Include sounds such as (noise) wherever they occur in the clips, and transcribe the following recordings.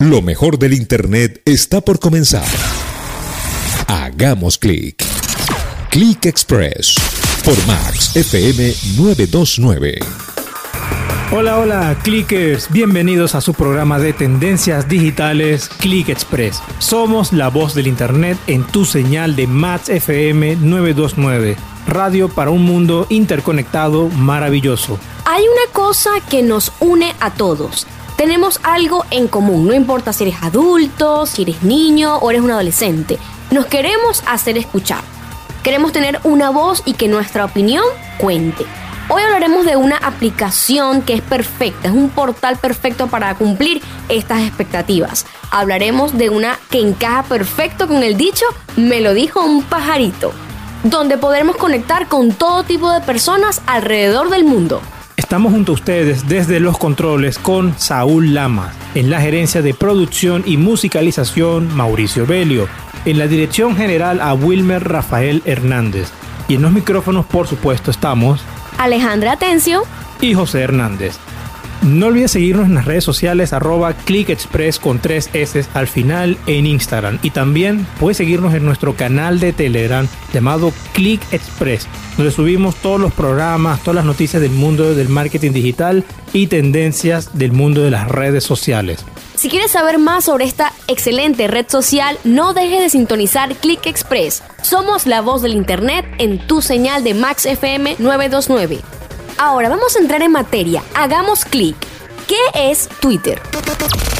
Lo mejor del Internet está por comenzar. Hagamos clic. Click Express por Max FM 929. Hola, hola, clickers. Bienvenidos a su programa de tendencias digitales Click Express. Somos la voz del Internet en tu señal de Max FM 929. Radio para un mundo interconectado maravilloso. Hay una cosa que nos une a todos tenemos algo en común, no importa si eres adulto, si eres niño o eres un adolescente. Nos queremos hacer escuchar. Queremos tener una voz y que nuestra opinión cuente. Hoy hablaremos de una aplicación que es perfecta, es un portal perfecto para cumplir estas expectativas. Hablaremos de una que encaja perfecto con el dicho me lo dijo un pajarito, donde podremos conectar con todo tipo de personas alrededor del mundo. Estamos junto a ustedes desde los controles con Saúl Lama, en la gerencia de producción y musicalización Mauricio Belio, en la dirección general a Wilmer Rafael Hernández y en los micrófonos por supuesto estamos Alejandra Atencio y José Hernández. No olvides seguirnos en las redes sociales arroba clickexpress con tres S al final en Instagram. Y también puedes seguirnos en nuestro canal de Telegram llamado Click Express, donde subimos todos los programas, todas las noticias del mundo del marketing digital y tendencias del mundo de las redes sociales. Si quieres saber más sobre esta excelente red social, no dejes de sintonizar Click Express. Somos la voz del Internet en tu señal de Max FM 929. Ahora vamos a entrar en materia. Hagamos clic. ¿Qué es Twitter?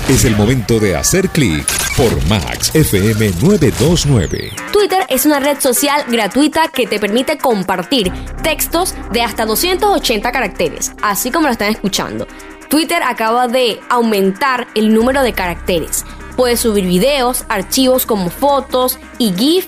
Es el momento de hacer clic por Max FM 929. Twitter es una red social gratuita que te permite compartir textos de hasta 280 caracteres, así como lo están escuchando. Twitter acaba de aumentar el número de caracteres. Puedes subir videos, archivos como fotos y GIF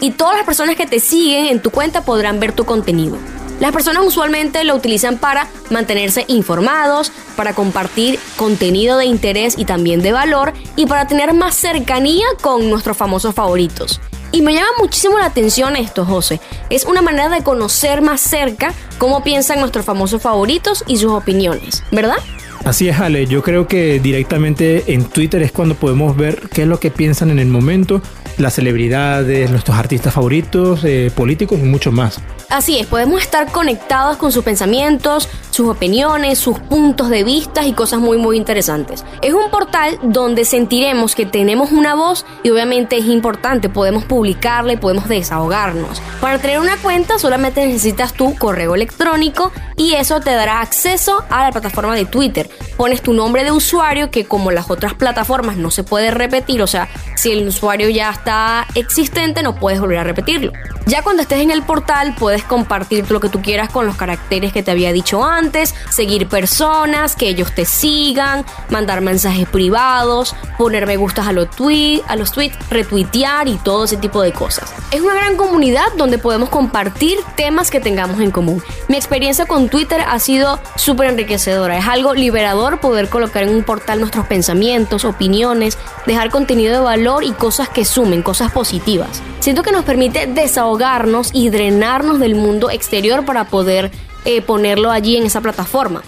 y todas las personas que te siguen en tu cuenta podrán ver tu contenido. Las personas usualmente lo utilizan para mantenerse informados, para compartir contenido de interés y también de valor y para tener más cercanía con nuestros famosos favoritos. Y me llama muchísimo la atención esto, José. Es una manera de conocer más cerca cómo piensan nuestros famosos favoritos y sus opiniones, ¿verdad? Así es, Ale. Yo creo que directamente en Twitter es cuando podemos ver qué es lo que piensan en el momento las celebridades, nuestros artistas favoritos, eh, políticos y mucho más. Así es, podemos estar conectados con sus pensamientos, sus opiniones, sus puntos de vista y cosas muy muy interesantes. Es un portal donde sentiremos que tenemos una voz y obviamente es importante, podemos publicarla y podemos desahogarnos. Para tener una cuenta solamente necesitas tu correo electrónico y eso te dará acceso a la plataforma de Twitter. Pones tu nombre de usuario que como las otras plataformas no se puede repetir, o sea, si el usuario ya está existente no puedes volver a repetirlo. Ya cuando estés en el portal puedes compartir lo que tú quieras con los caracteres que te había dicho antes, seguir personas, que ellos te sigan, mandar mensajes privados, poner me gustas a los, tweets, a los tweets, retuitear y todo ese tipo de cosas. Es una gran comunidad donde podemos compartir temas que tengamos en común. Mi experiencia con Twitter ha sido súper enriquecedora. Es algo liberador poder colocar en un portal nuestros pensamientos, opiniones, dejar contenido de valor y cosas que sumen, cosas positivas. Siento que nos permite desahogarnos y drenarnos del mundo exterior para poder eh, ponerlo allí en esa plataforma.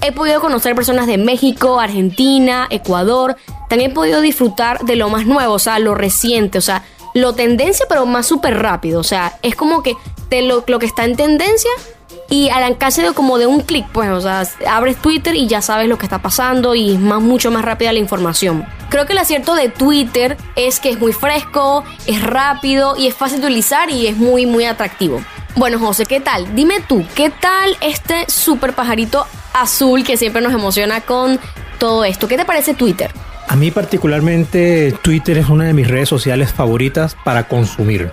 He podido conocer personas de México, Argentina, Ecuador. También he podido disfrutar de lo más nuevo, o sea, lo reciente, o sea, lo tendencia, pero más súper rápido. O sea, es como que te lo, que está en tendencia y al alcance de como de un clic, pues, o sea, abres Twitter y ya sabes lo que está pasando y es más, mucho más rápida la información. Creo que el acierto de Twitter es que es muy fresco, es rápido y es fácil de utilizar y es muy, muy atractivo. Bueno, José, ¿qué tal? Dime tú, ¿qué tal este super pajarito azul que siempre nos emociona con todo esto? ¿Qué te parece Twitter? A mí particularmente Twitter es una de mis redes sociales favoritas para consumir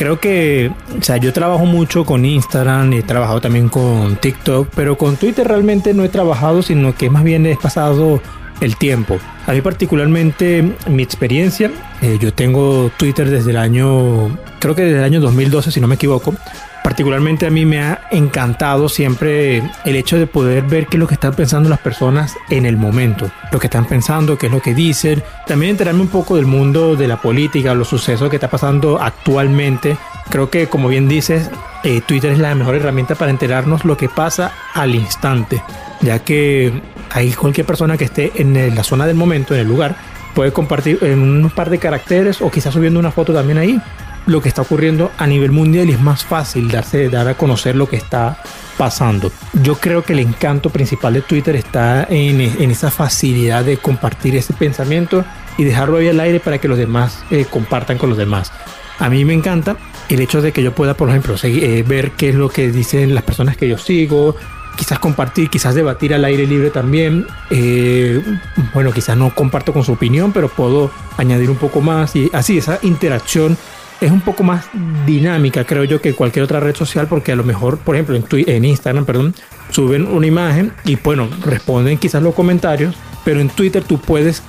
creo que, o sea, yo trabajo mucho con Instagram, he trabajado también con TikTok, pero con Twitter realmente no he trabajado, sino que más bien he pasado el tiempo. A mí particularmente mi experiencia, eh, yo tengo Twitter desde el año, creo que desde el año 2012 si no me equivoco, particularmente a mí me ha encantado siempre el hecho de poder ver qué es lo que están pensando las personas en el momento, lo que están pensando, qué es lo que dicen, también enterarme un poco del mundo de la política, los sucesos que está pasando actualmente. Creo que como bien dices, eh, Twitter es la mejor herramienta para enterarnos lo que pasa al instante, ya que hay cualquier persona que esté en la zona del momento, en el lugar, puede compartir en un par de caracteres o quizás subiendo una foto también ahí lo que está ocurriendo a nivel mundial y es más fácil darse, dar a conocer lo que está pasando. Yo creo que el encanto principal de Twitter está en, esa facilidad de compartir ese pensamiento y dejarlo ahí al aire para que los demás eh, compartan con los demás. A mí me encanta el hecho de que yo pueda, por ejemplo, eh, ver qué es lo que dicen las personas que yo sigo, quizás compartir, quizás debatir al aire libre también. Eh, bueno, quizás no comparto con su opinión, pero puedo añadir un poco más y así esa interacción es un poco más dinámica, creo yo, que cualquier otra red social, porque a lo mejor, por ejemplo, en, en Instagram, perdón, suben una imagen y bueno, responden quizás los comentarios, pero en Twitter tú puedes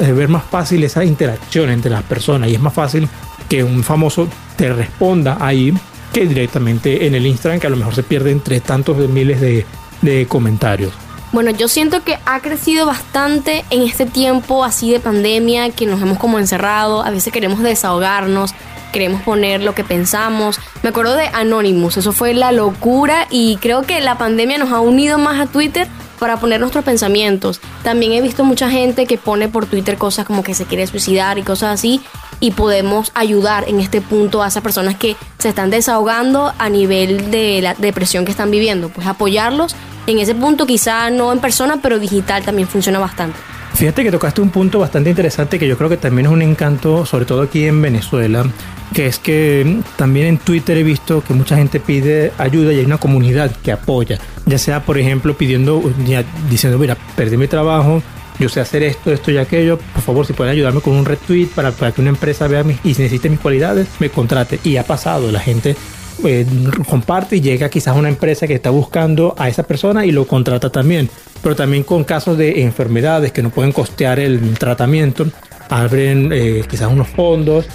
eh, ver más fácil esa interacción entre las personas y es más fácil que un famoso te responda ahí que directamente en el Instagram, que a lo mejor se pierde entre tantos miles de, de comentarios. Bueno, yo siento que ha crecido bastante en este tiempo así de pandemia, que nos hemos como encerrado, a veces queremos desahogarnos, queremos poner lo que pensamos. Me acuerdo de Anonymous, eso fue la locura y creo que la pandemia nos ha unido más a Twitter para poner nuestros pensamientos. También he visto mucha gente que pone por Twitter cosas como que se quiere suicidar y cosas así y podemos ayudar en este punto a esas personas que se están desahogando a nivel de la depresión que están viviendo, pues apoyarlos en ese punto quizá no en persona, pero digital también funciona bastante. Fíjate que tocaste un punto bastante interesante que yo creo que también es un encanto, sobre todo aquí en Venezuela, que es que también en Twitter he visto que mucha gente pide ayuda y hay una comunidad que apoya, ya sea por ejemplo pidiendo, diciendo, mira, perdí mi trabajo, yo sé hacer esto, esto y aquello, por favor si pueden ayudarme con un retweet para, para que una empresa vea mis, y necesite mis cualidades, me contrate. Y ha pasado, la gente eh, comparte y llega quizás una empresa que está buscando a esa persona y lo contrata también. Pero también con casos de enfermedades que no pueden costear el tratamiento, abren eh, quizás unos fondos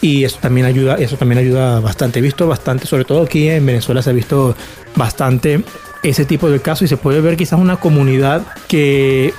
y eso también ayuda, eso también ayuda bastante. He visto bastante, sobre todo aquí en Venezuela se ha visto bastante ese tipo de casos y se puede ver quizás una comunidad que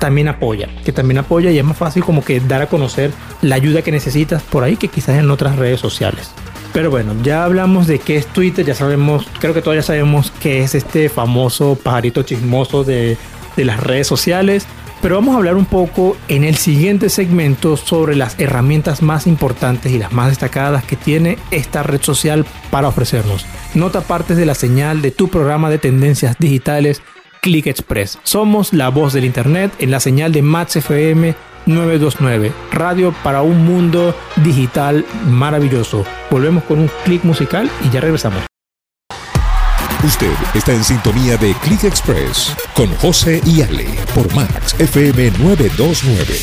también apoya, que también apoya y es más fácil como que dar a conocer la ayuda que necesitas por ahí que quizás en otras redes sociales. Pero bueno, ya hablamos de qué es Twitter, ya sabemos, creo que todos ya sabemos qué es este famoso pajarito chismoso de, de las redes sociales. Pero vamos a hablar un poco en el siguiente segmento sobre las herramientas más importantes y las más destacadas que tiene esta red social para ofrecernos. Nota partes de la señal de tu programa de tendencias digitales Click Express. Somos la voz del Internet en la señal de Max FM 929, radio para un mundo digital maravilloso. Volvemos con un clic musical y ya regresamos. Usted está en sintonía de Click Express con José y Ale por Max FM 929.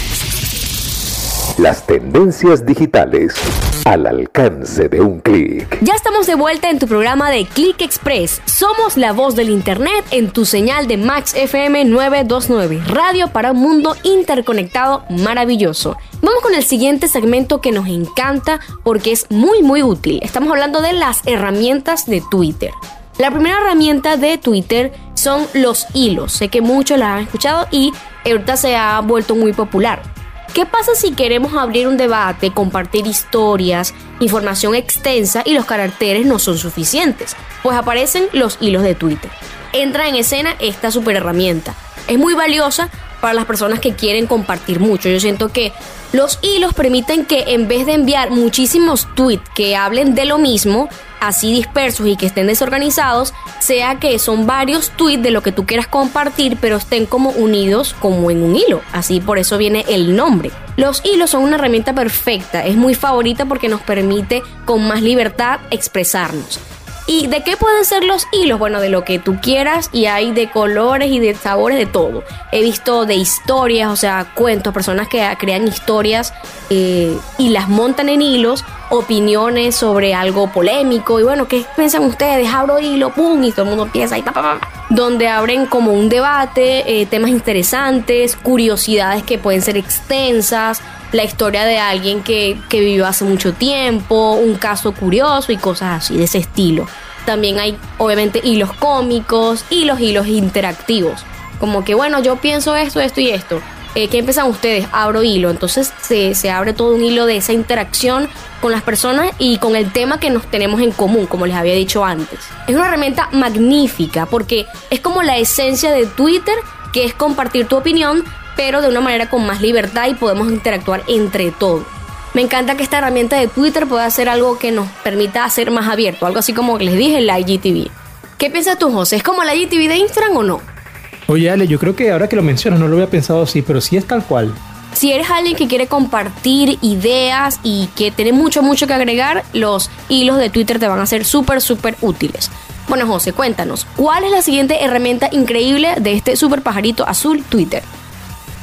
Las tendencias digitales al alcance de un clic. Ya estamos de vuelta en tu programa de Click Express. Somos la voz del Internet en tu señal de Max FM 929, radio para un mundo interconectado maravilloso. Vamos con el siguiente segmento que nos encanta porque es muy muy útil. Estamos hablando de las herramientas de Twitter. La primera herramienta de Twitter son los hilos. Sé que muchos la han escuchado y ahorita se ha vuelto muy popular. ¿Qué pasa si queremos abrir un debate, compartir historias, información extensa y los caracteres no son suficientes? Pues aparecen los hilos de Twitter. Entra en escena esta super herramienta. Es muy valiosa para las personas que quieren compartir mucho. Yo siento que los hilos permiten que en vez de enviar muchísimos tweets que hablen de lo mismo, así dispersos y que estén desorganizados, sea que son varios tweets de lo que tú quieras compartir, pero estén como unidos como en un hilo. Así por eso viene el nombre. Los hilos son una herramienta perfecta, es muy favorita porque nos permite con más libertad expresarnos. ¿Y de qué pueden ser los hilos? Bueno, de lo que tú quieras y hay de colores y de sabores, de todo. He visto de historias, o sea, cuentos, personas que crean historias eh, y las montan en hilos, opiniones sobre algo polémico y bueno, ¿qué piensan ustedes? Abro hilo, pum, y todo el mundo empieza ahí, pa, pa, pa, donde abren como un debate, eh, temas interesantes, curiosidades que pueden ser extensas, la historia de alguien que, que vivió hace mucho tiempo, un caso curioso y cosas así de ese estilo. También hay obviamente hilos cómicos y los hilos interactivos. Como que bueno, yo pienso esto, esto y esto. Eh, ¿Qué empiezan ustedes? Abro hilo. Entonces se, se, abre todo un hilo de esa interacción con las personas y con el tema que nos tenemos en común, como les había dicho antes. Es una herramienta magnífica porque es como la esencia de Twitter, que es compartir tu opinión, pero de una manera con más libertad y podemos interactuar entre todos. Me encanta que esta herramienta de Twitter pueda hacer algo que nos permita ser más abierto, algo así como que les dije, la IGTV. ¿Qué piensas tú, José? ¿Es como la IGTV de Instagram o no? Oye, Ale, yo creo que ahora que lo mencionas no lo había pensado así, pero sí es tal cual. Si eres alguien que quiere compartir ideas y que tiene mucho, mucho que agregar, los hilos de Twitter te van a ser súper, súper útiles. Bueno, José, cuéntanos, ¿cuál es la siguiente herramienta increíble de este super pajarito azul Twitter?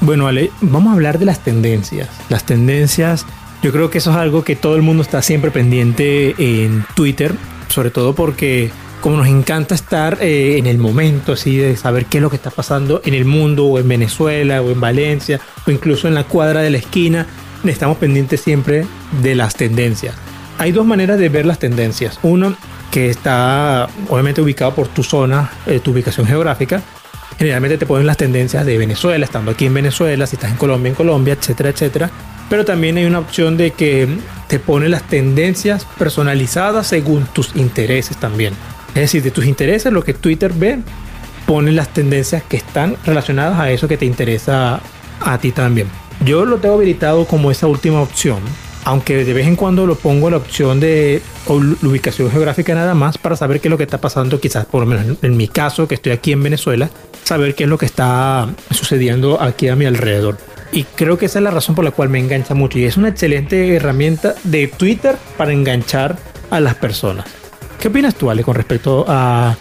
Bueno, Ale, vamos a hablar de las tendencias. Las tendencias, yo creo que eso es algo que todo el mundo está siempre pendiente en Twitter, sobre todo porque como nos encanta estar eh, en el momento, así de saber qué es lo que está pasando en el mundo, o en Venezuela, o en Valencia, o incluso en la cuadra de la esquina, estamos pendientes siempre de las tendencias. Hay dos maneras de ver las tendencias. Uno, que está obviamente ubicado por tu zona, eh, tu ubicación geográfica. Generalmente te ponen las tendencias de Venezuela, estando aquí en Venezuela, si estás en Colombia, en Colombia, etcétera, etcétera. Pero también hay una opción de que te pone las tendencias personalizadas según tus intereses también. Es decir, de tus intereses, lo que Twitter ve, pone las tendencias que están relacionadas a eso que te interesa a ti también. Yo lo tengo habilitado como esa última opción, aunque de vez en cuando lo pongo la opción de ubicación geográfica nada más para saber qué es lo que está pasando, quizás por lo menos en mi caso, que estoy aquí en Venezuela, saber qué es lo que está sucediendo aquí a mi alrededor. Y creo que esa es la razón por la cual me engancha mucho. Y es una excelente herramienta de Twitter para enganchar a las personas. ¿Qué opinas tú, Ale, con respecto a,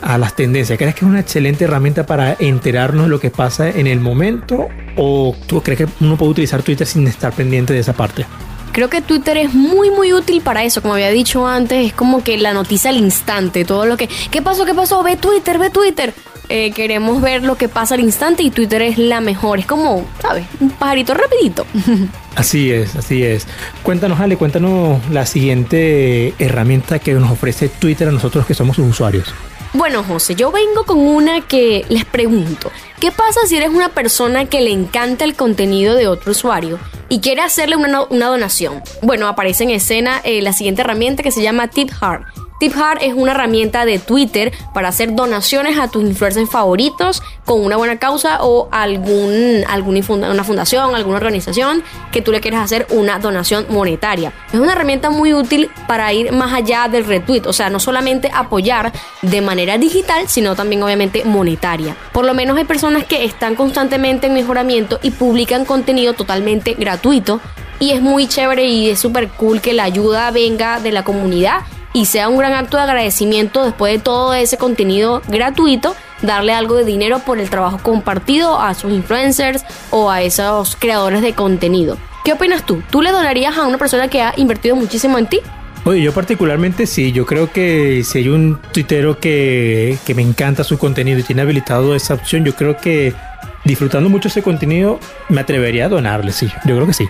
a las tendencias? ¿Crees que es una excelente herramienta para enterarnos de lo que pasa en el momento? ¿O tú crees que uno puede utilizar Twitter sin estar pendiente de esa parte? Creo que Twitter es muy muy útil para eso, como había dicho antes, es como que la noticia al instante, todo lo que, ¿qué pasó? ¿Qué pasó? Ve Twitter, ve Twitter. Eh, queremos ver lo que pasa al instante y Twitter es la mejor, es como, ¿sabes? Un pajarito rapidito. (laughs) Así es, así es. Cuéntanos, Ale, cuéntanos la siguiente herramienta que nos ofrece Twitter a nosotros que somos sus usuarios. Bueno, José, yo vengo con una que les pregunto, ¿qué pasa si eres una persona que le encanta el contenido de otro usuario y quiere hacerle una, donación? Bueno, aparece en escena eh, la siguiente herramienta que se llama TipHard TipHard es una herramienta de Twitter para hacer donaciones a tus influencers favoritos con una buena causa o algún, alguna una fundación, alguna organización que tú le quieras hacer una donación monetaria. Es una herramienta muy útil para ir más allá del retweet, o sea, no solamente apoyar de manera digital, sino también obviamente monetaria. Por lo menos hay personas que están constantemente en mejoramiento y publican contenido totalmente gratuito y es muy chévere y es súper cool que la ayuda venga de la comunidad y sea un gran acto de agradecimiento después de todo ese contenido gratuito, darle algo de dinero por el trabajo compartido a sus influencers o a esos creadores de contenido. ¿Qué opinas tú? ¿Tú le donarías a una persona que ha invertido muchísimo en ti? Oye, yo particularmente sí, yo creo que si hay un tuitero que, que me encanta su contenido y tiene habilitado esa opción, yo creo que disfrutando mucho ese contenido me atrevería a donarle, sí, yo creo que sí.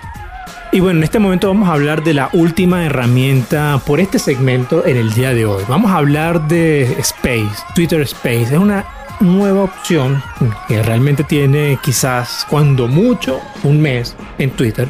Y bueno, en este momento vamos a hablar de la última herramienta por este segmento en el día de hoy. Vamos a hablar de Space, Twitter Space. Es una nueva opción que realmente tiene quizás cuando mucho un mes en Twitter,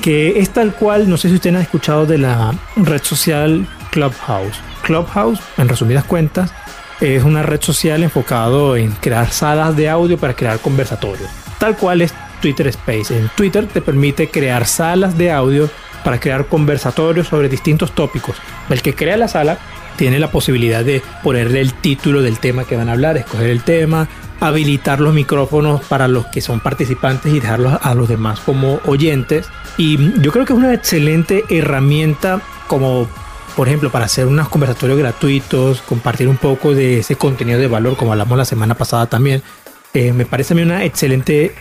que es tal cual, no sé si ustedes han escuchado de la red social Clubhouse. Clubhouse, en resumidas cuentas, es una red social enfocado en crear salas de audio para crear conversatorios. Tal cual es Twitter Space. En Twitter te permite crear salas de audio para crear conversatorios sobre distintos tópicos. El que crea la sala tiene la posibilidad de ponerle el título del tema que van a hablar, escoger el tema, habilitar los micrófonos para los que son participantes y dejarlos a los demás como oyentes. Y yo creo que es una excelente herramienta como por ejemplo, para hacer unos conversatorios gratuitos, compartir un poco de ese contenido de valor, como hablamos la semana pasada también, eh, me parece a mí una excelente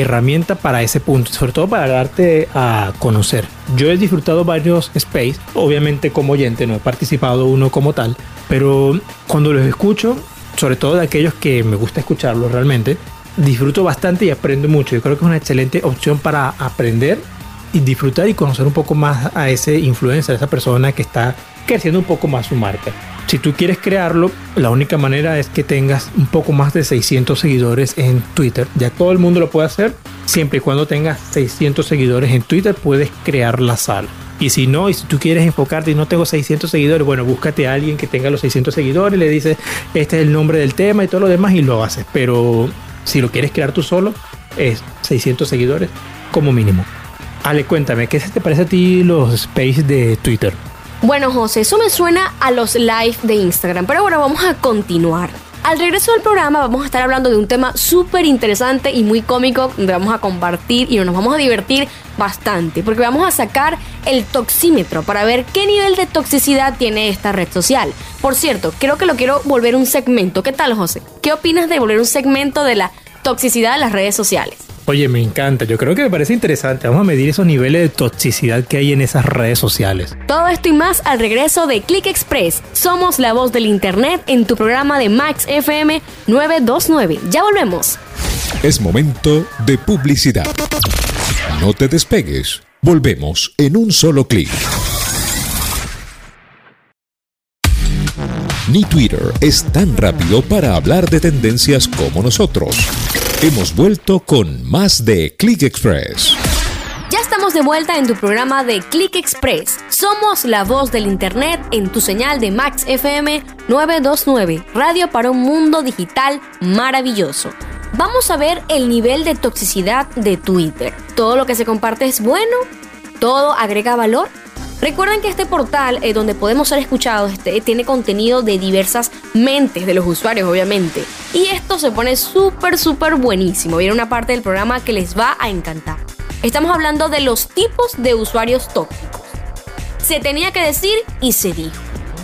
herramienta para ese punto, sobre todo para darte a conocer. Yo he disfrutado varios space, obviamente como oyente, no he participado uno como tal, pero cuando los escucho, sobre todo de aquellos que me gusta escucharlos realmente, disfruto bastante y aprendo mucho. Yo creo que es una excelente opción para aprender y disfrutar y conocer un poco más a ese influencer, a esa persona que está creciendo un poco más su marca. Si tú quieres crearlo, la única manera es que tengas un poco más de 600 seguidores en Twitter. Ya todo el mundo lo puede hacer. Siempre y cuando tengas 600 seguidores en Twitter, puedes crear la sala. Y si no, y si tú quieres enfocarte y no tengo 600 seguidores, bueno, búscate a alguien que tenga los 600 seguidores, le dices, este es el nombre del tema y todo lo demás y lo haces. Pero si lo quieres crear tú solo, es 600 seguidores como mínimo. Ale, cuéntame, ¿qué te parece a ti los space de Twitter? Bueno, José, eso me suena a los live de Instagram, pero ahora vamos a continuar. Al regreso del programa vamos a estar hablando de un tema súper interesante y muy cómico donde vamos a compartir y nos vamos a divertir bastante porque vamos a sacar el toxímetro para ver qué nivel de toxicidad tiene esta red social. Por cierto, creo que lo quiero volver un segmento. ¿Qué tal, José? ¿Qué opinas de volver un segmento de la toxicidad de las redes sociales? Oye, me encanta. Yo creo que me parece interesante. Vamos a medir esos niveles de toxicidad que hay en esas redes sociales. Todo esto y más al regreso de Click Express. Somos la voz del Internet en tu programa de Max FM 929. Ya volvemos. Es momento de publicidad. No te despegues. Volvemos en un solo clic. Ni Twitter es tan rápido para hablar de tendencias como nosotros. Hemos vuelto con más de Click Express. Ya estamos de vuelta en tu programa de Click Express. Somos la voz del Internet en tu señal de Max FM 929, radio para un mundo digital maravilloso. Vamos a ver el nivel de toxicidad de Twitter. ¿Todo lo que se comparte es bueno? ¿Todo agrega valor? Recuerden que este portal eh, donde podemos ser escuchados este, tiene contenido de diversas mentes de los usuarios, obviamente. Y esto se pone súper, súper buenísimo. Viene una parte del programa que les va a encantar. Estamos hablando de los tipos de usuarios tóxicos. Se tenía que decir y se dijo.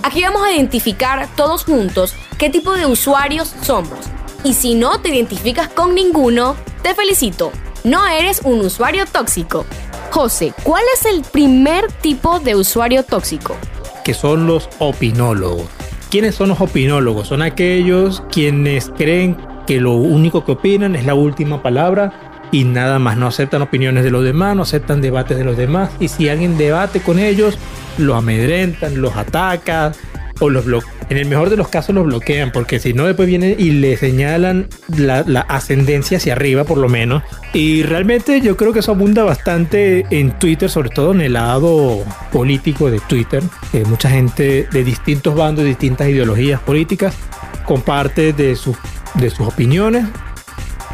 Aquí vamos a identificar todos juntos qué tipo de usuarios somos. Y si no te identificas con ninguno, te felicito. No eres un usuario tóxico. José, ¿cuál es el primer tipo de usuario tóxico? Que son los opinólogos. ¿Quiénes son los opinólogos? Son aquellos quienes creen que lo único que opinan es la última palabra y nada más. No aceptan opiniones de los demás, no aceptan debates de los demás. Y si alguien debate con ellos, los amedrentan, los atacan o los bloquean en el mejor de los casos los bloquean, porque si no, después vienen y le señalan la, ascendencia hacia arriba, por lo menos. Y realmente yo creo que eso abunda bastante en Twitter, sobre todo en el lado político de Twitter. mucha gente de distintos bandos, distintas ideologías políticas, comparte de de sus opiniones,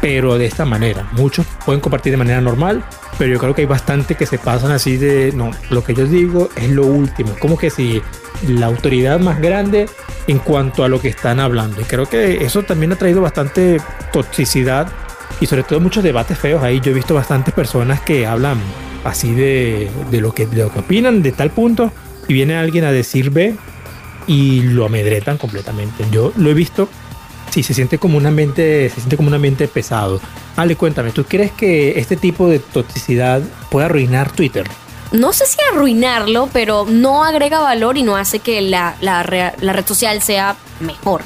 pero de esta manera. Muchos pueden compartir de manera normal, pero yo creo que hay bastante que se pasan así de, no, lo que yo digo es lo último. Como que si la autoridad más grande en cuanto a lo que están hablando. Y creo que eso también ha traído bastante toxicidad y sobre todo muchos debates feos ahí. Yo he visto bastantes personas que hablan así de, lo, que, de lo que opinan de tal punto y viene alguien a decir B y lo amedretan completamente. Yo lo he visto. Sí, se siente como un ambiente, se siente como un ambiente pesado. Ale, cuéntame, ¿tú crees que este tipo de toxicidad puede arruinar Twitter? no sé si arruinarlo, pero no agrega valor y no hace que la, red social sea mejor.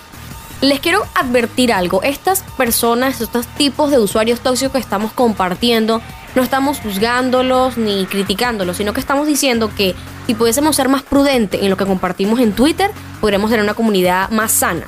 Les quiero advertir algo, estas personas, estos tipos de usuarios tóxicos que estamos compartiendo, no estamos juzgándolos ni criticándolos, sino que estamos diciendo que si pudiésemos ser más prudentes en lo que compartimos en Twitter, podremos tener una comunidad más sana.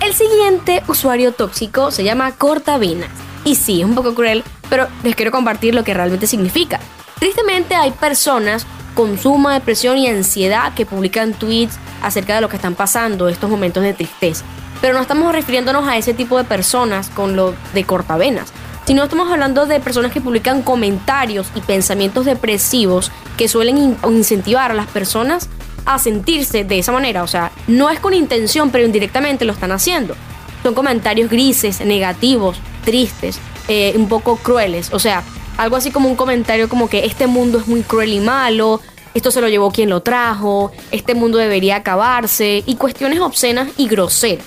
El siguiente usuario tóxico se llama Cortavenas. Y sí, es un poco cruel, pero les quiero compartir lo que realmente significa. Tristemente hay personas con suma depresión y ansiedad que publican tweets acerca de lo que están pasando, estos momentos de tristeza. Pero no estamos refiriéndonos a ese tipo de personas con lo de cortavenas, sino estamos hablando de personas que publican comentarios y pensamientos depresivos que suelen incentivar a las personas a sentirse de esa manera. O sea, no es con intención, pero indirectamente lo están haciendo. Son comentarios grises, negativos, tristes, eh, un poco crueles. O sea, algo así como un comentario como que este mundo es muy cruel y malo, esto se lo llevó quien lo trajo, este mundo debería acabarse y cuestiones obscenas y groseras.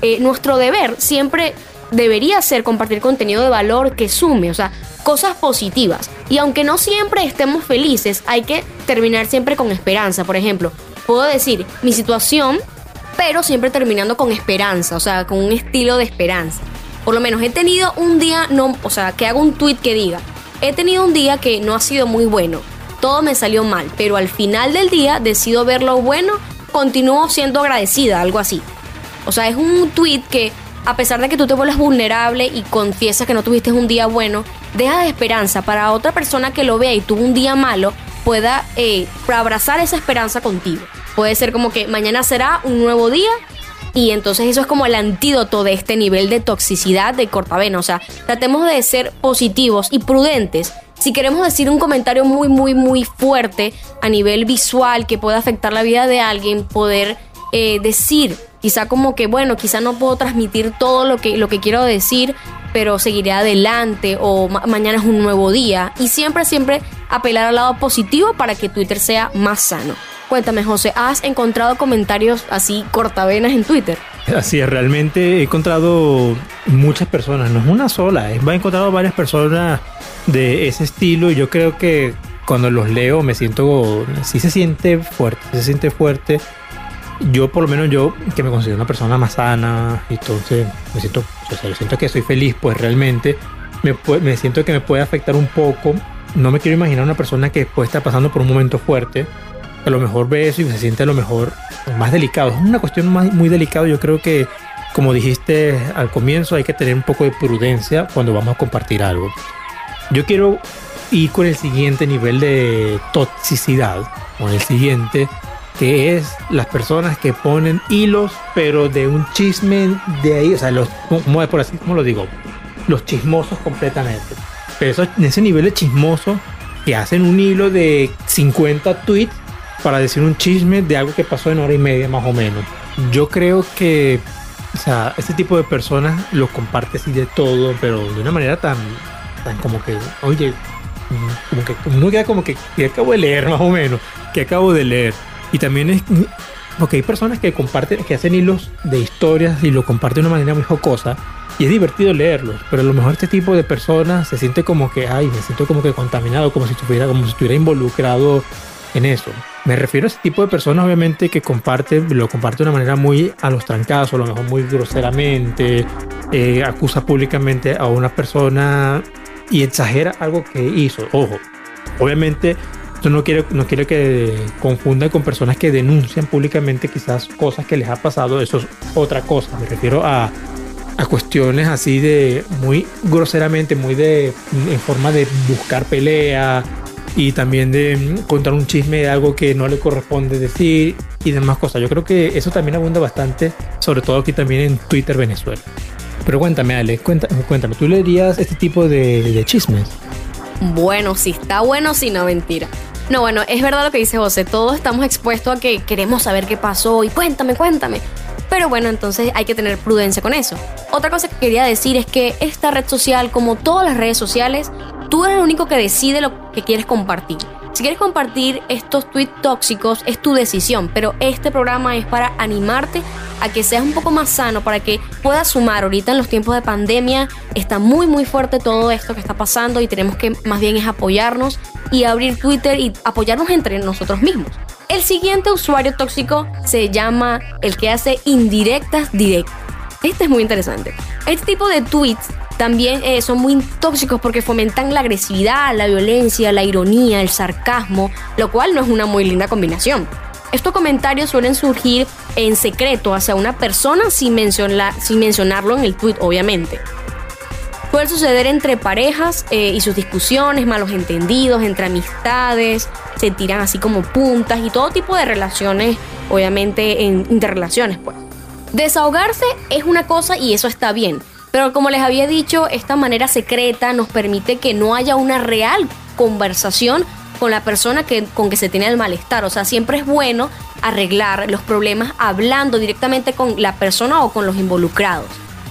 Eh, nuestro deber siempre debería ser compartir contenido de valor que sume, o sea, cosas positivas. Y aunque no siempre estemos felices, hay que terminar siempre con esperanza. Por ejemplo, puedo decir mi situación, pero siempre terminando con esperanza, o sea, con un estilo de esperanza. Por lo menos he tenido un día, no, o sea, que hago un tweet que diga, He tenido un día que no ha sido muy bueno. Todo me salió mal, pero al final del día decido ver lo bueno, continúo siendo agradecida, algo así. O sea, es un tweet que a pesar de que tú te vuelvas vulnerable y confiesas que no tuviste un día bueno, deja de esperanza para otra persona que lo vea y tuvo un día malo, pueda eh, abrazar esa esperanza contigo. Puede ser como que mañana será un nuevo día Y entonces eso es como el antídoto de este nivel de toxicidad de cortavena. O sea, tratemos de ser positivos y prudentes. Si queremos decir un comentario muy, muy, muy fuerte a nivel visual que pueda afectar la vida de alguien, poder eh, decir, quizá como que, bueno, quizá no puedo transmitir todo lo que, lo que quiero decir, pero seguiré adelante o mañana es un nuevo día. Y siempre, siempre apelar al lado positivo para que Twitter sea más sano. Cuéntame, José, ¿has encontrado comentarios así cortavenas en Twitter? Así es, realmente he encontrado muchas personas, no es una sola, he encontrado varias personas de ese estilo y yo creo que cuando los leo me siento, sí se siente fuerte, se siente fuerte. Yo por lo menos yo que me considero una persona más sana, entonces me siento, o sea, siento que soy feliz, pues realmente me, me siento que me puede afectar un poco. No me quiero imaginar una persona que puede estar pasando por un momento fuerte a lo mejor ve eso y se siente a lo mejor más delicado. Es una cuestión más, muy delicada. Yo creo que, como dijiste al comienzo, hay que tener un poco de prudencia cuando vamos a compartir algo. Yo quiero ir con el siguiente nivel de toxicidad, con el siguiente, que es las personas que ponen hilos, pero de un chisme de ahí, o sea, los, como por así, como lo digo, los chismosos completamente. Pero eso, en ese nivel de chismoso, que hacen un hilo de 50 tweets para decir un chisme de algo que pasó en hora y media más o menos. Yo creo que, o sea, este tipo de personas lo comparte así de todo, pero de una manera tan, tan como que, oye, como que uno queda como que, que acabo de leer (laughs) más o menos, que acabo de leer. Y también es porque hay personas que comparten, que hacen hilos de historias y lo comparten de una manera muy jocosa y es divertido leerlos, pero a lo mejor este tipo de personas se siente como que, ay, me siento como que contaminado, como si estuviera, como si estuviera involucrado en eso. Me refiero a ese tipo de personas, obviamente, que comparte, lo comparte de una manera muy a los trancazos, a lo mejor muy groseramente, eh, acusa públicamente a una persona y exagera algo que hizo. Ojo, obviamente, esto no quiere, no quiere que confunda con personas que denuncian públicamente quizás cosas que les ha pasado. Eso es otra cosa. Me refiero a, a cuestiones así de muy groseramente, muy de en forma de buscar pelea, y también de contar un chisme de algo que no le corresponde decir y demás cosas. Yo creo que eso también abunda bastante, sobre todo aquí también en Twitter Venezuela. Pero cuéntame, Ale, cuéntame, cuéntame ¿tú leerías este tipo de, de chismes? Bueno, si está bueno, si no, mentira. No, bueno, es verdad lo que dice José, todos estamos expuestos a que queremos saber qué pasó y cuéntame, cuéntame. Pero bueno, entonces hay que tener prudencia con eso. Otra cosa que quería decir es que esta red social, como todas las redes sociales, Tú eres el único que decide lo que quieres compartir. Si quieres compartir estos tweets tóxicos, es tu decisión, pero este programa es para animarte a que seas un poco más sano, para que puedas sumar. Ahorita en los tiempos de pandemia está muy, muy fuerte todo esto que está pasando y tenemos que más bien es apoyarnos y abrir Twitter y apoyarnos entre nosotros mismos. El siguiente usuario tóxico se llama el que hace indirectas directas. Este es muy interesante. Este tipo de tweets también eh, son muy tóxicos porque fomentan la agresividad, la violencia, la ironía, el sarcasmo, lo cual no es una muy linda combinación. Estos comentarios suelen surgir en secreto hacia una persona sin, sin mencionarlo en el tweet, obviamente. Puede suceder entre parejas eh, y sus discusiones, malos entendidos, entre amistades, se tiran así como puntas y todo tipo de relaciones, obviamente en interrelaciones, pues. Desahogarse es una cosa y eso está bien, pero como les había dicho, esta manera secreta nos permite que no haya una real conversación con la persona con que se tiene el malestar. O sea, siempre es bueno arreglar los problemas hablando directamente con la persona o con los involucrados.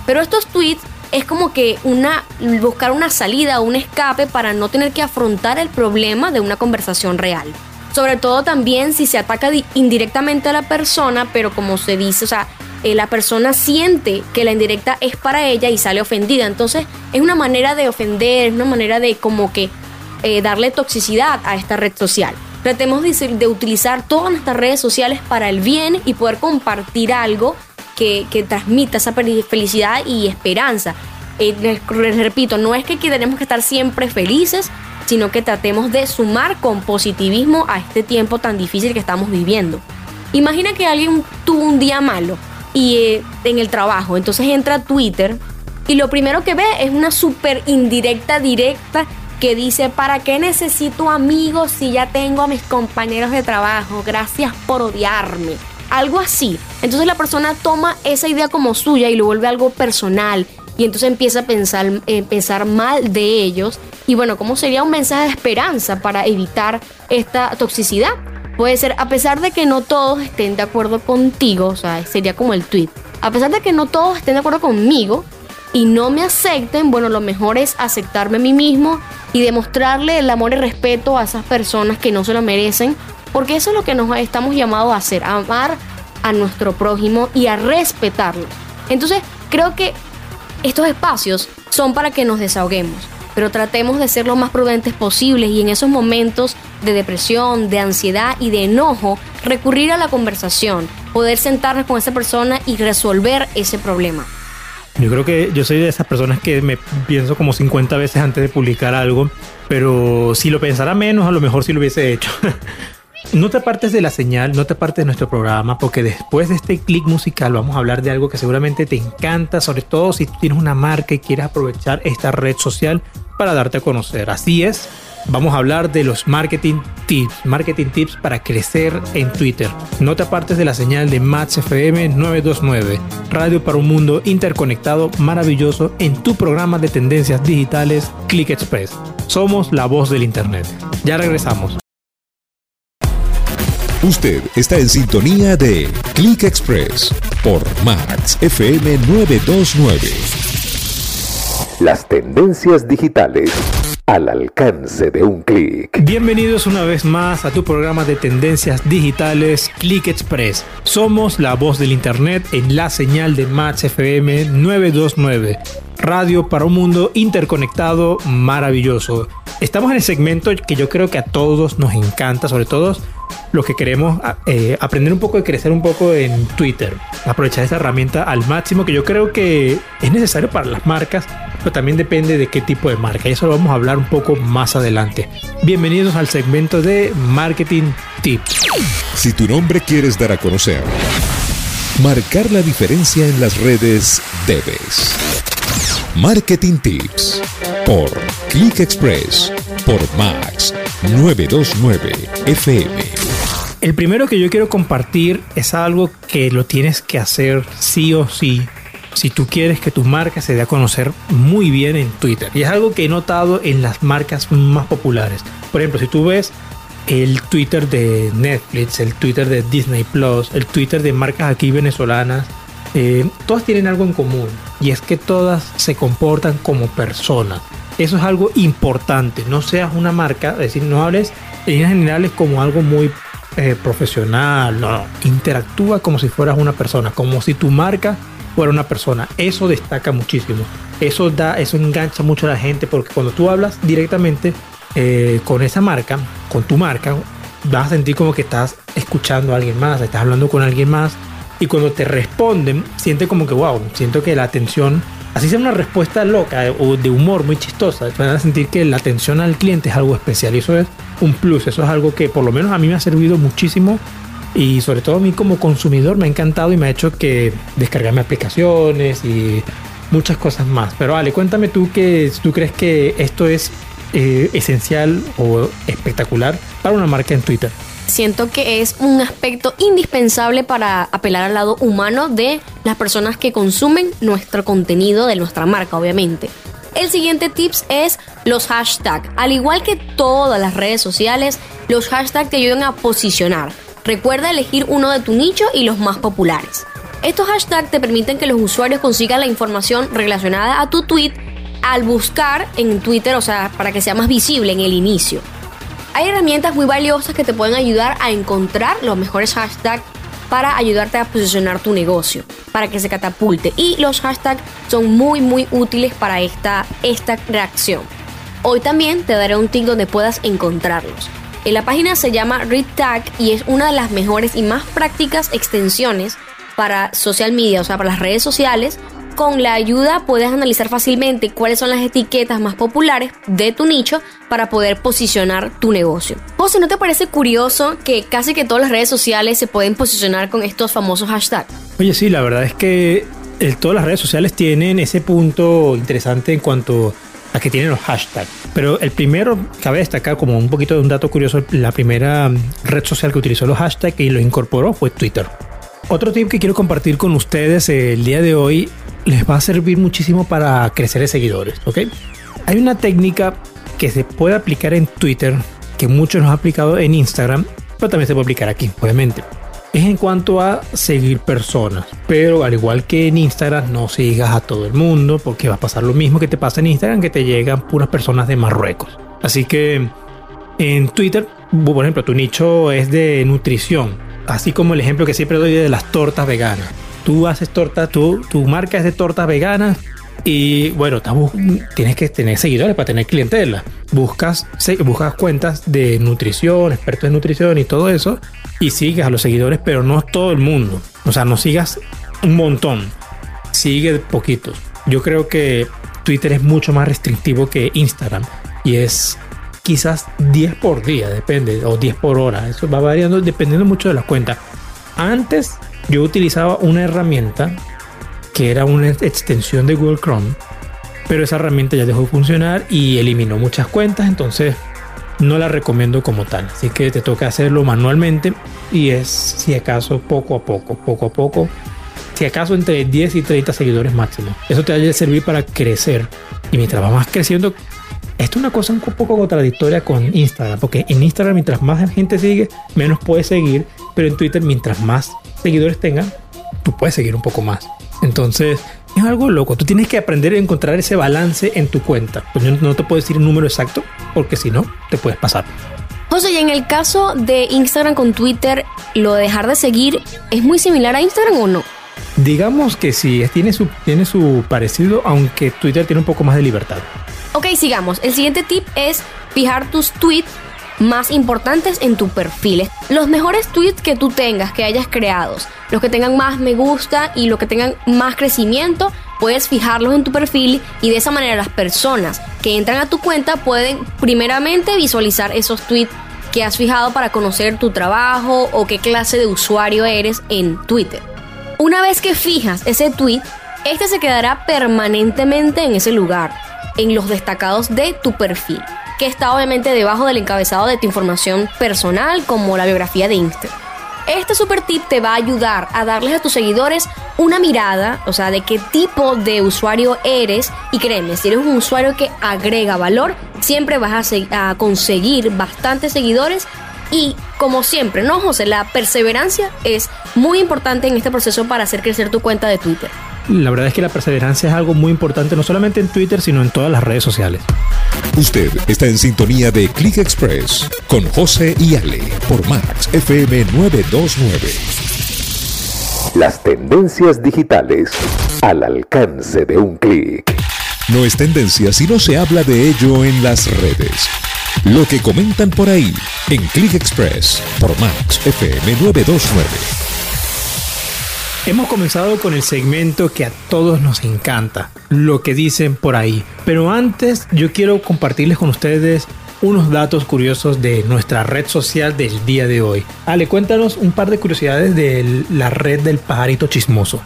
Pero estos tweets es como que una buscar una salida o un escape para no tener que afrontar el problema de una conversación real. Sobre todo también si se ataca indirectamente a la persona, pero como se dice, o sea, eh, la persona siente que la indirecta es para ella y sale ofendida. Entonces es una manera de ofender, es una manera de como que eh, darle toxicidad a esta red social. Tratemos de, de, utilizar todas nuestras redes sociales para el bien y poder compartir algo que, transmita esa felicidad y esperanza. Eh, les, repito, no es que tenemos que estar siempre felices, sino que tratemos de sumar con positivismo a este tiempo tan difícil que estamos viviendo. Imagina que alguien tuvo un día malo y eh, en el trabajo. Entonces entra a Twitter y lo primero que ve es una súper indirecta directa que dice, ¿para qué necesito amigos si ya tengo a mis compañeros de trabajo? Gracias por odiarme. algo así. Entonces la persona toma esa idea como suya y lo vuelve algo personal y entonces empieza a pensar, eh, pensar mal de ellos. Y bueno, ¿cómo sería un mensaje de esperanza para evitar esta toxicidad? Puede ser, a pesar de que no todos estén de acuerdo contigo, o sea, sería como el tweet. A pesar de que no todos estén de acuerdo conmigo y no me acepten, bueno, lo mejor es aceptarme a mí mismo y demostrarle el amor y respeto a esas personas que no se lo merecen, porque eso es lo que nos estamos llamados a hacer, amar a nuestro prójimo y a respetarlo. Entonces, creo que estos espacios son para que nos desahoguemos, pero tratemos de ser lo más prudentes posibles y en esos momentos de depresión, de ansiedad y de enojo, recurrir a la conversación, poder sentarnos con esa persona y resolver ese problema. Yo creo que yo soy de esas personas que me pienso como 50 veces antes de publicar algo, pero si lo pensara menos, a lo mejor sí lo hubiese hecho. (laughs) No te apartes de la señal, no te apartes de nuestro programa, porque después de este clic musical vamos a hablar de algo que seguramente te encanta, sobre todo si tienes una marca y quieres aprovechar esta red social para darte a conocer. Así es, vamos a hablar de los marketing tips, marketing tips para crecer en Twitter. No te apartes de la señal de Match FM 929, radio para un mundo interconectado maravilloso en tu programa de tendencias digitales Click Express. Somos la voz del Internet. Ya regresamos. Usted está en sintonía de Click Express por Max FM 929. Las tendencias digitales al alcance de un clic. Bienvenidos una vez más a tu programa de tendencias digitales Click Express. Somos la voz del Internet en la señal de Max FM 929. Radio para un mundo interconectado maravilloso. Estamos en el segmento que yo creo que a todos nos encanta, sobre todo los que queremos eh, aprender un poco y crecer un poco en Twitter. Aprovechar esa herramienta al máximo que yo creo que es necesario para las marcas, pero también depende de qué tipo de marca. Y eso lo vamos a hablar un poco más adelante. Bienvenidos al segmento de Marketing Tips. Si tu nombre quieres dar a conocer, marcar la diferencia en las redes debes. Marketing Tips por Click Express por Max 929 FM. El primero que yo quiero compartir es algo que lo tienes que hacer sí o sí si tú quieres que tu marca se dé a conocer muy bien en Twitter. Y es algo que he notado en las marcas más populares. Por ejemplo, si tú ves el Twitter de Netflix, el Twitter de Disney Plus, el Twitter de marcas aquí venezolanas, eh, todas tienen algo en común y es que todas se comportan como personas. Eso es algo importante. No seas una marca, es decir, no hables en líneas generales como algo muy eh, profesional. No, interactúa como si fueras una persona, como si tu marca fuera una persona. Eso destaca muchísimo. Eso da, eso engancha mucho a la gente porque cuando tú hablas directamente eh, con esa marca, con tu marca, vas a sentir como que estás escuchando a alguien más, estás hablando con alguien más. Y cuando te responden, siente como que, wow, siento que la atención así sea una respuesta loca o de humor muy chistosa, van a sentir que la atención al cliente es algo especial. Y eso es un plus, eso es algo que por lo menos a mí me ha servido muchísimo. Y sobre todo a mí como consumidor me ha encantado y me ha hecho que descargarme aplicaciones y muchas cosas más. Pero Ale, cuéntame tú que tú crees que esto es eh, esencial o espectacular para una marca en Twitter siento que es un aspecto indispensable para apelar al lado humano de las personas que consumen nuestro contenido de nuestra marca, obviamente. El siguiente tips es los hashtags. Al igual que todas las redes sociales, los hashtags te ayudan a posicionar. Recuerda elegir uno de tu nicho y los más populares. Estos hashtags te permiten que los usuarios consigan la información relacionada a tu tweet al buscar en Twitter, o sea, para que sea más visible en el inicio. Hay herramientas muy valiosas que te pueden ayudar a encontrar los mejores hashtags para ayudarte a posicionar tu negocio, para que se catapulte. Y los hashtags son muy muy útiles para esta, esta reacción. Hoy también te daré un tip donde puedas encontrarlos. En la página se llama ReadTag y es una de las mejores y más prácticas extensiones para social media, o sea, para las redes sociales, con la ayuda puedes analizar fácilmente cuáles son las etiquetas más populares de tu nicho para poder posicionar tu negocio. José, ¿no te parece curioso que casi que todas las redes sociales se pueden posicionar con estos famosos hashtags? Oye, sí, la verdad es que todas las redes sociales tienen ese punto interesante en cuanto a que tienen los hashtags. Pero el primero, cabe destacar como un poquito de un dato curioso, la primera red social que utilizó los hashtags y lo incorporó fue Twitter. Otro tip que quiero compartir con ustedes el día de hoy les va a servir muchísimo para crecer de seguidores, ¿ok? Hay una técnica que se puede aplicar en Twitter, que muchos nos han aplicado en Instagram, pero también se puede aplicar aquí, obviamente. Es en cuanto a seguir personas, pero al igual que en Instagram, no sigas a todo el mundo, porque va a pasar lo mismo que te pasa en Instagram, que te llegan puras personas de Marruecos. Así que en Twitter, por ejemplo, tu nicho es de nutrición, así como el ejemplo que siempre doy de las tortas veganas. Tú haces tortas, tu marca es de tortas veganas, y bueno, tienes que tener seguidores para tener clientela. Buscas, buscas cuentas de nutrición, expertos en nutrición y todo eso, y sigues a los seguidores, pero no todo el mundo. O sea, no sigas un montón, sigue poquitos. Yo creo que Twitter es mucho más restrictivo que Instagram y es quizás 10 por día, depende, o 10 por hora. Eso va variando dependiendo mucho de la cuenta. Antes yo utilizaba una herramienta que era una extensión de Google Chrome, pero esa herramienta ya dejó de funcionar y eliminó muchas cuentas, entonces no la recomiendo como tal. Así que te toca hacerlo manualmente y es si acaso poco a poco, poco a poco. Si acaso entre 10 y 30 seguidores máximo. Eso te va a servir para crecer. Y mientras vas creciendo, esto es una cosa un poco contradictoria con Instagram, porque en Instagram mientras más gente sigue, menos puedes seguir, pero en Twitter mientras más seguidores tengan, tú puedes seguir un poco más. Entonces, es algo loco. Tú tienes que aprender a encontrar ese balance en tu cuenta. Pues no te puedo decir un número exacto, porque si no, te puedes pasar. José, y en el caso de Instagram con Twitter, ¿lo de dejar de seguir es muy similar a Instagram o no? Digamos que sí, tiene su, tiene su parecido, aunque Twitter tiene un poco más de libertad. Ok, sigamos. El siguiente tip es fijar tus tweets más importantes en tu perfil. Los mejores tweets que tú tengas, que hayas creado, los que tengan más me gusta y los que tengan más crecimiento, puedes fijarlos en tu perfil y de esa manera las personas que entran a tu cuenta pueden primeramente visualizar esos tweets que has fijado para conocer tu trabajo o qué clase de usuario eres en Twitter. Una vez que fijas ese tweet, este se quedará permanentemente en ese lugar, en los destacados de tu perfil que está obviamente debajo del encabezado de tu información personal como la biografía de Instagram. Este super tip te va a ayudar a darles a tus seguidores una mirada, o sea, de qué tipo de usuario eres. Y créeme, si eres un usuario que agrega valor, siempre vas a, a conseguir bastantes seguidores. Y como siempre, ¿no, José? La perseverancia es muy importante en este proceso para hacer crecer tu cuenta de Twitter. La verdad es que la perseverancia es algo muy importante, no solamente en Twitter, sino en todas las redes sociales. Usted está en sintonía de Click Express con José y Ale por Max FM 929. Las tendencias digitales al alcance de un clic. No es tendencia si no se habla de ello en las redes. Lo que comentan por ahí en Click Express por Max FM 929. Hemos comenzado con el segmento que a todos nos encanta, lo que dicen por ahí. Pero antes yo quiero compartirles con ustedes unos datos curiosos de nuestra red social del día de hoy. Ale, cuéntanos un par de curiosidades de la red del pajarito chismoso.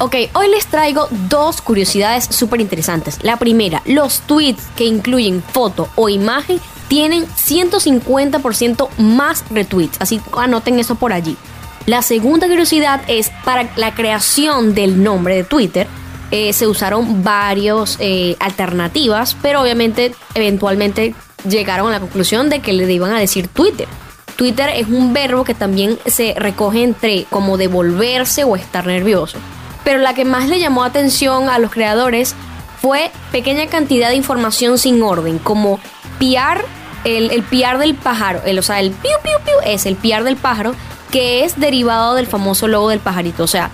Ok, hoy les traigo dos curiosidades súper interesantes. La primera, los tweets que incluyen foto o imagen tienen 150% más retweets, así anoten eso por allí. La segunda curiosidad es para la creación del nombre de Twitter. Eh, se usaron varias eh, alternativas, pero obviamente eventualmente llegaron a la conclusión de que le iban a decir Twitter. Twitter es un verbo que también se recoge entre como devolverse o estar nervioso. Pero la que más le llamó atención a los creadores fue pequeña cantidad de información sin orden, como piar, el, el piar del pájaro, el, o sea, el piu piu piu es el piar del pájaro que es derivado del famoso logo del pajarito. O sea,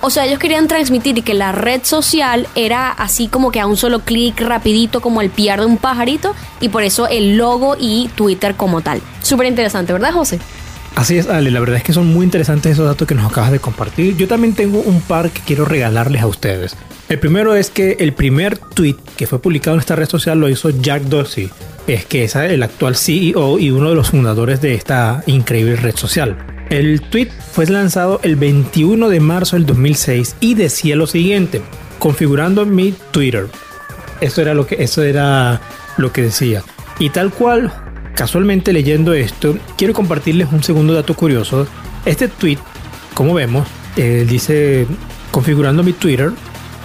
o sea, ellos querían transmitir que la red social era así como que a un solo clic rapidito como el PR de un pajarito y por eso el logo y Twitter como tal. Súper interesante, ¿verdad, José? Así es, Ale, la verdad es que son muy interesantes esos datos que nos acabas de compartir. Yo también tengo un par que quiero regalarles a ustedes. El primero es que el primer tweet que fue publicado en esta red social lo hizo Jack Dorsey, es que es el actual CEO y uno de los fundadores de esta increíble red social. El tweet fue lanzado el 21 de marzo del 2006 y decía lo siguiente, configurando mi Twitter. Eso era lo que, eso era lo que decía. Y tal cual, casualmente leyendo esto, quiero compartirles un segundo dato curioso. Este tweet, como vemos, eh, dice configurando mi Twitter,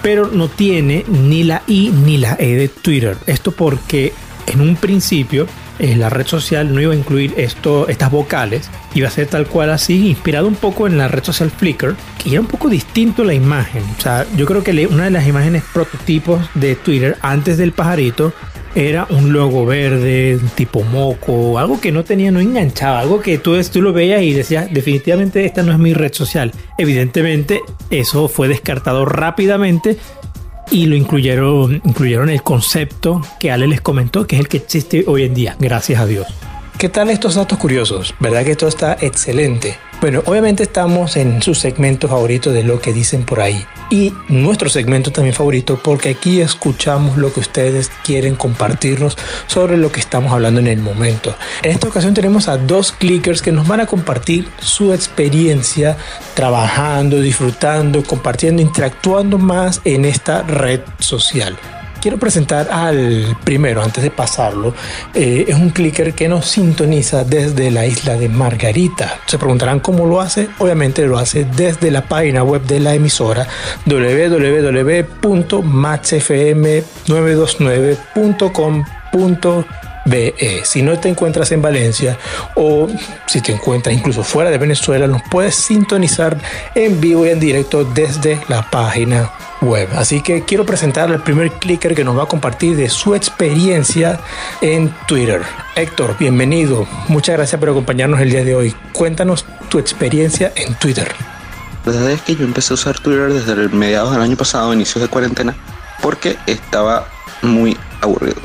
pero no tiene ni la I ni la E de Twitter. Esto porque en un principio eh, la red social no iba a incluir esto, estas vocales, iba a ser tal cual así, inspirado un poco en la red social Flickr, que era un poco distinto la imagen. O sea, yo creo que una de las imágenes prototipos de Twitter antes del pajarito era un logo verde, tipo moco, algo que no tenía, no enganchaba, algo que tú, tú lo veías y decías, definitivamente esta no es mi red social. Evidentemente, eso fue descartado rápidamente y lo incluyeron, incluyeron el concepto que Ale les comentó, que es el que existe hoy en día, gracias a Dios. ¿Qué tal estos datos curiosos? ¿Verdad que esto está excelente? Bueno, obviamente estamos en su segmento favorito de lo que dicen por ahí. Y nuestro segmento también favorito porque aquí escuchamos lo que ustedes quieren compartirnos sobre lo que estamos hablando en el momento. En esta ocasión tenemos a dos clickers que nos van a compartir su experiencia trabajando, disfrutando, compartiendo, interactuando más en esta red social quiero presentar al primero antes de pasarlo. Eh, es un clicker que nos sintoniza desde la isla de Margarita. Se preguntarán cómo lo hace. Obviamente lo hace desde la página web de la emisora www.maxfm929.com.be. Si no te encuentras en Valencia o si te encuentras incluso fuera de Venezuela, nos puedes sintonizar en vivo y en directo desde la página web. Así que quiero presentar al primer clicker que nos va a compartir de su experiencia en Twitter. Héctor, bienvenido. Muchas gracias por acompañarnos el día de hoy. Cuéntanos tu experiencia en Twitter. La verdad es que yo empecé a usar Twitter desde el mediados del año pasado, inicios de cuarentena, porque estaba muy aburrido.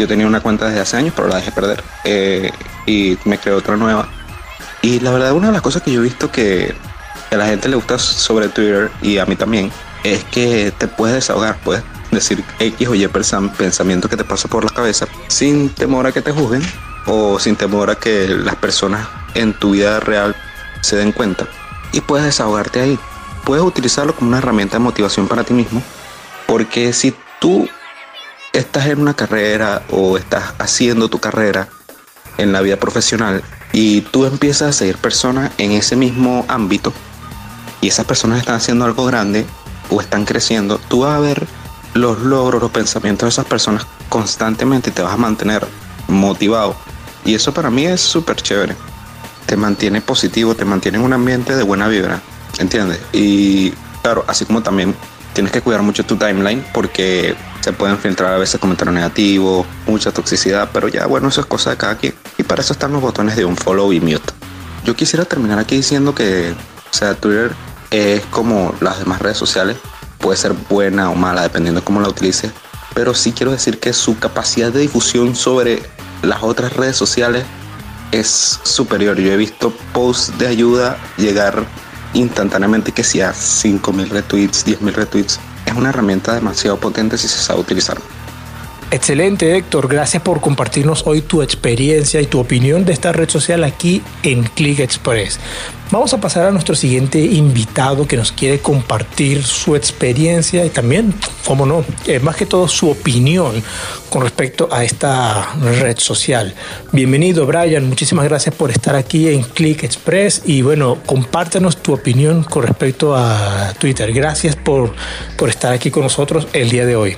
Yo tenía una cuenta desde hace años, pero la dejé perder eh, y me creé otra nueva. Y la verdad, una de las cosas que yo he visto que a la gente le gusta sobre Twitter y a mí también es que te puedes desahogar, puedes decir X o Y pensamiento que te pasa por la cabeza sin temor a que te juzguen o sin temor a que las personas en tu vida real se den cuenta y puedes desahogarte ahí. Puedes utilizarlo como una herramienta de motivación para ti mismo porque si tú estás en una carrera o estás haciendo tu carrera en la vida profesional y tú empiezas a seguir personas en ese mismo ámbito y esas personas están haciendo algo grande o están creciendo, tú vas a ver los logros, los pensamientos de esas personas constantemente y te vas a mantener motivado. Y eso para mí es súper chévere. Te mantiene positivo, te mantiene en un ambiente de buena vibra, ¿entiendes? Y claro, así como también tienes que cuidar mucho tu timeline porque se pueden filtrar a veces comentarios negativos, mucha toxicidad, pero ya bueno, eso es cosa de cada quien. Y para eso están los botones de un follow y mute. Yo quisiera terminar aquí diciendo que, o sea, Twitter es como las demás redes sociales, puede ser buena o mala dependiendo de cómo la utilices, pero sí quiero decir que su capacidad de difusión sobre las otras redes sociales es superior. Yo he visto posts de ayuda llegar instantáneamente que sea 5.000 retweets, 10.000 retweets. Es una herramienta demasiado potente si se sabe utilizar. Excelente Héctor, gracias por compartirnos hoy tu experiencia y tu opinión de esta red social aquí en Click Express. Vamos a pasar a nuestro siguiente invitado que nos quiere compartir su experiencia y también, como no, eh, más que todo su opinión con respecto a esta red social. Bienvenido Brian, muchísimas gracias por estar aquí en Click Express y bueno, compártenos tu opinión con respecto a Twitter. Gracias por, por estar aquí con nosotros el día de hoy.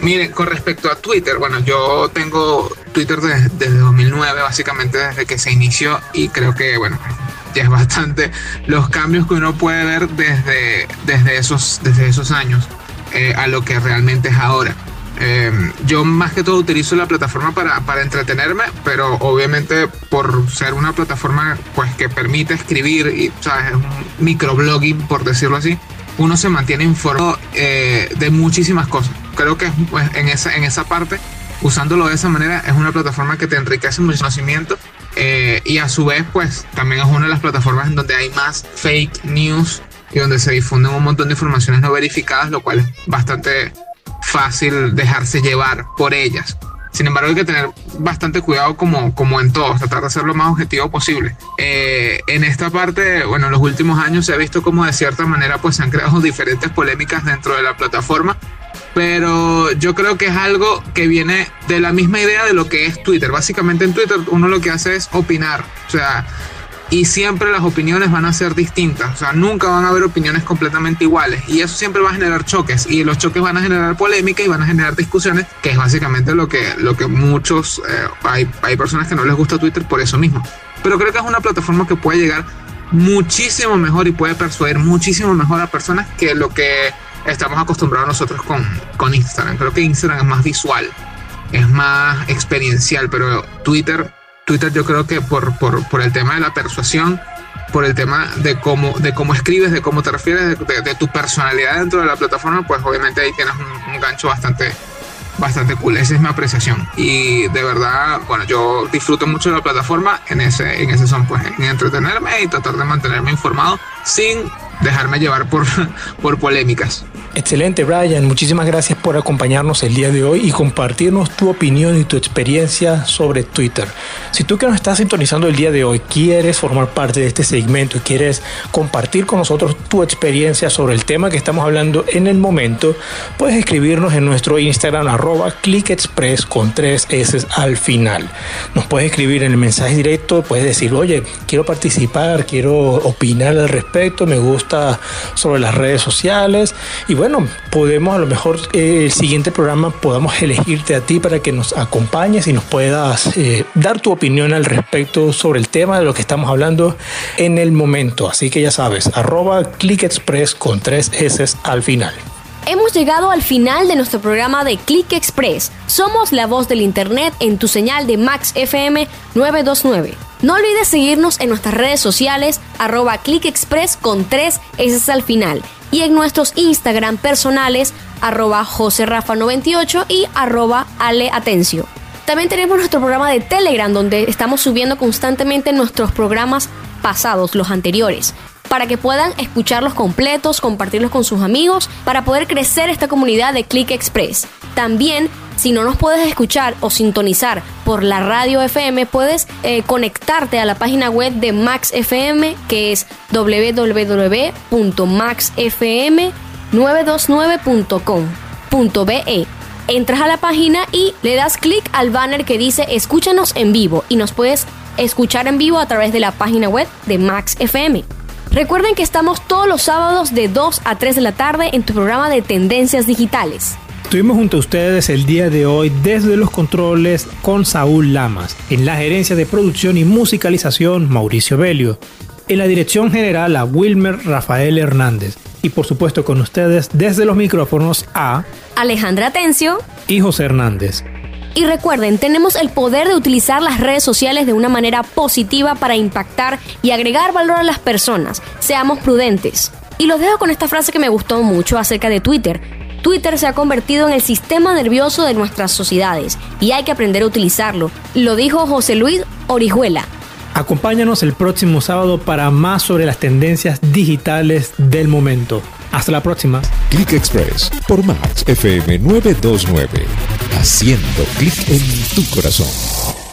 Mire, con respecto a Twitter, bueno, yo tengo Twitter desde, 2009, básicamente desde que se inició y creo que, bueno, ya es bastante los cambios que uno puede ver desde, desde, esos, desde esos años eh, a lo que realmente es ahora. Em, yo más que todo utilizo la plataforma para, para, entretenerme, pero obviamente por ser una plataforma pues que permite escribir y ¿sabes? es un microblogging por decirlo así, uno se mantiene informado eh, de muchísimas cosas. Creo que pues, en, esa, en esa parte, usándolo de esa manera, es una plataforma que te enriquece mucho conocimiento eh, y a su vez, pues también es una de las plataformas en donde hay más fake news y donde se difunden un montón de informaciones no verificadas, lo cual es bastante fácil dejarse llevar por ellas. Sin embargo, hay que tener bastante cuidado como, como en todo, tratar de ser lo más objetivo posible. Eh, en esta parte, bueno, en los últimos años se ha visto como de cierta manera pues se han creado diferentes polémicas dentro de la plataforma, pero yo creo que es algo que viene de la misma idea de lo que es Twitter. Básicamente en Twitter uno lo que hace es opinar, o sea, y siempre las opiniones van a ser distintas, o sea, nunca van a haber opiniones completamente iguales y eso siempre va a generar choques y los choques van a generar polémica y van a generar discusiones, que es básicamente lo que, lo que muchos, eh, hay, hay personas que no les gusta Twitter por eso mismo. Pero creo que es una plataforma que puede llegar muchísimo mejor y puede persuadir muchísimo mejor a personas que lo que estamos acostumbrados nosotros con, con Instagram. Creo que Instagram es más visual, es más experiencial, pero Twitter, Twitter yo creo que por, por, por el tema de la persuasión, por el tema de cómo, de cómo escribes, de cómo te refieres, de, tu personalidad dentro de la plataforma, pues obviamente ahí tienes un, un gancho bastante bastante cool. Esa es mi apreciación. Y de verdad, bueno, yo disfruto mucho de la plataforma en ese, en ese son, pues, en entretenerme y tratar de mantenerme informado sin dejarme llevar por, (laughs) por polémicas. Excelente, Brian. Muchísimas gracias por acompañarnos el día de hoy y compartirnos tu opinión y tu experiencia sobre Twitter. Si tú que nos estás sintonizando el día de hoy quieres formar parte de este segmento y quieres compartir con nosotros tu experiencia sobre el tema que estamos hablando en el momento, puedes escribirnos en nuestro Instagram arroba clickexpress con tres S al final. Nos puedes escribir en el mensaje directo, puedes decir, oye, quiero participar, quiero opinar al respecto, me gusta sobre las redes sociales y bueno, podemos a lo mejor eh, el siguiente programa podamos elegirte a ti para que nos acompañes y nos puedas eh, dar tu opinión al respecto sobre el tema de lo que estamos hablando en el momento. Así que ya sabes, arroba ClickExpress con tres S al final. Hemos llegado al final de nuestro programa de Click Express. Somos la voz del Internet en tu señal de Max FM 929. No olvides seguirnos en nuestras redes sociales, arroba ClickExpress con tres S al final y en nuestros Instagram personales arroba joserrafa98 y arroba aleatencio. También tenemos nuestro programa de Telegram donde estamos subiendo constantemente nuestros programas pasados, los anteriores, para que puedan escucharlos completos, compartirlos con sus amigos, para poder crecer esta comunidad de Click Express. También si no nos puedes escuchar o sintonizar por la radio FM, puedes eh, conectarte a la página web de Max FM, que es www.maxfm929.com.be. Entras a la página y le das clic al banner que dice Escúchanos en vivo y nos puedes escuchar en vivo a través de la página web de Max FM. Recuerden que estamos todos los sábados de 2 a 3 de la tarde en tu programa de Tendencias Digitales. Estuvimos junto a ustedes el día de hoy desde los controles con Saúl Lamas, en la gerencia de producción y musicalización Mauricio Belio, en la dirección general a Wilmer Rafael Hernández y por supuesto con ustedes desde los micrófonos a Alejandra Tencio y José Hernández. Y recuerden, tenemos el poder de utilizar las redes sociales de una manera positiva para impactar y agregar valor a las personas. Seamos prudentes. Y los dejo con esta frase que me gustó mucho acerca de Twitter. Twitter se ha convertido en el sistema nervioso de nuestras sociedades y hay que aprender a utilizarlo. Lo dijo José Luis Orihuela. Acompáñanos el próximo sábado para más sobre las tendencias digitales del momento. Hasta la próxima. Click Express por Max FM 929. Haciendo clic en tu corazón.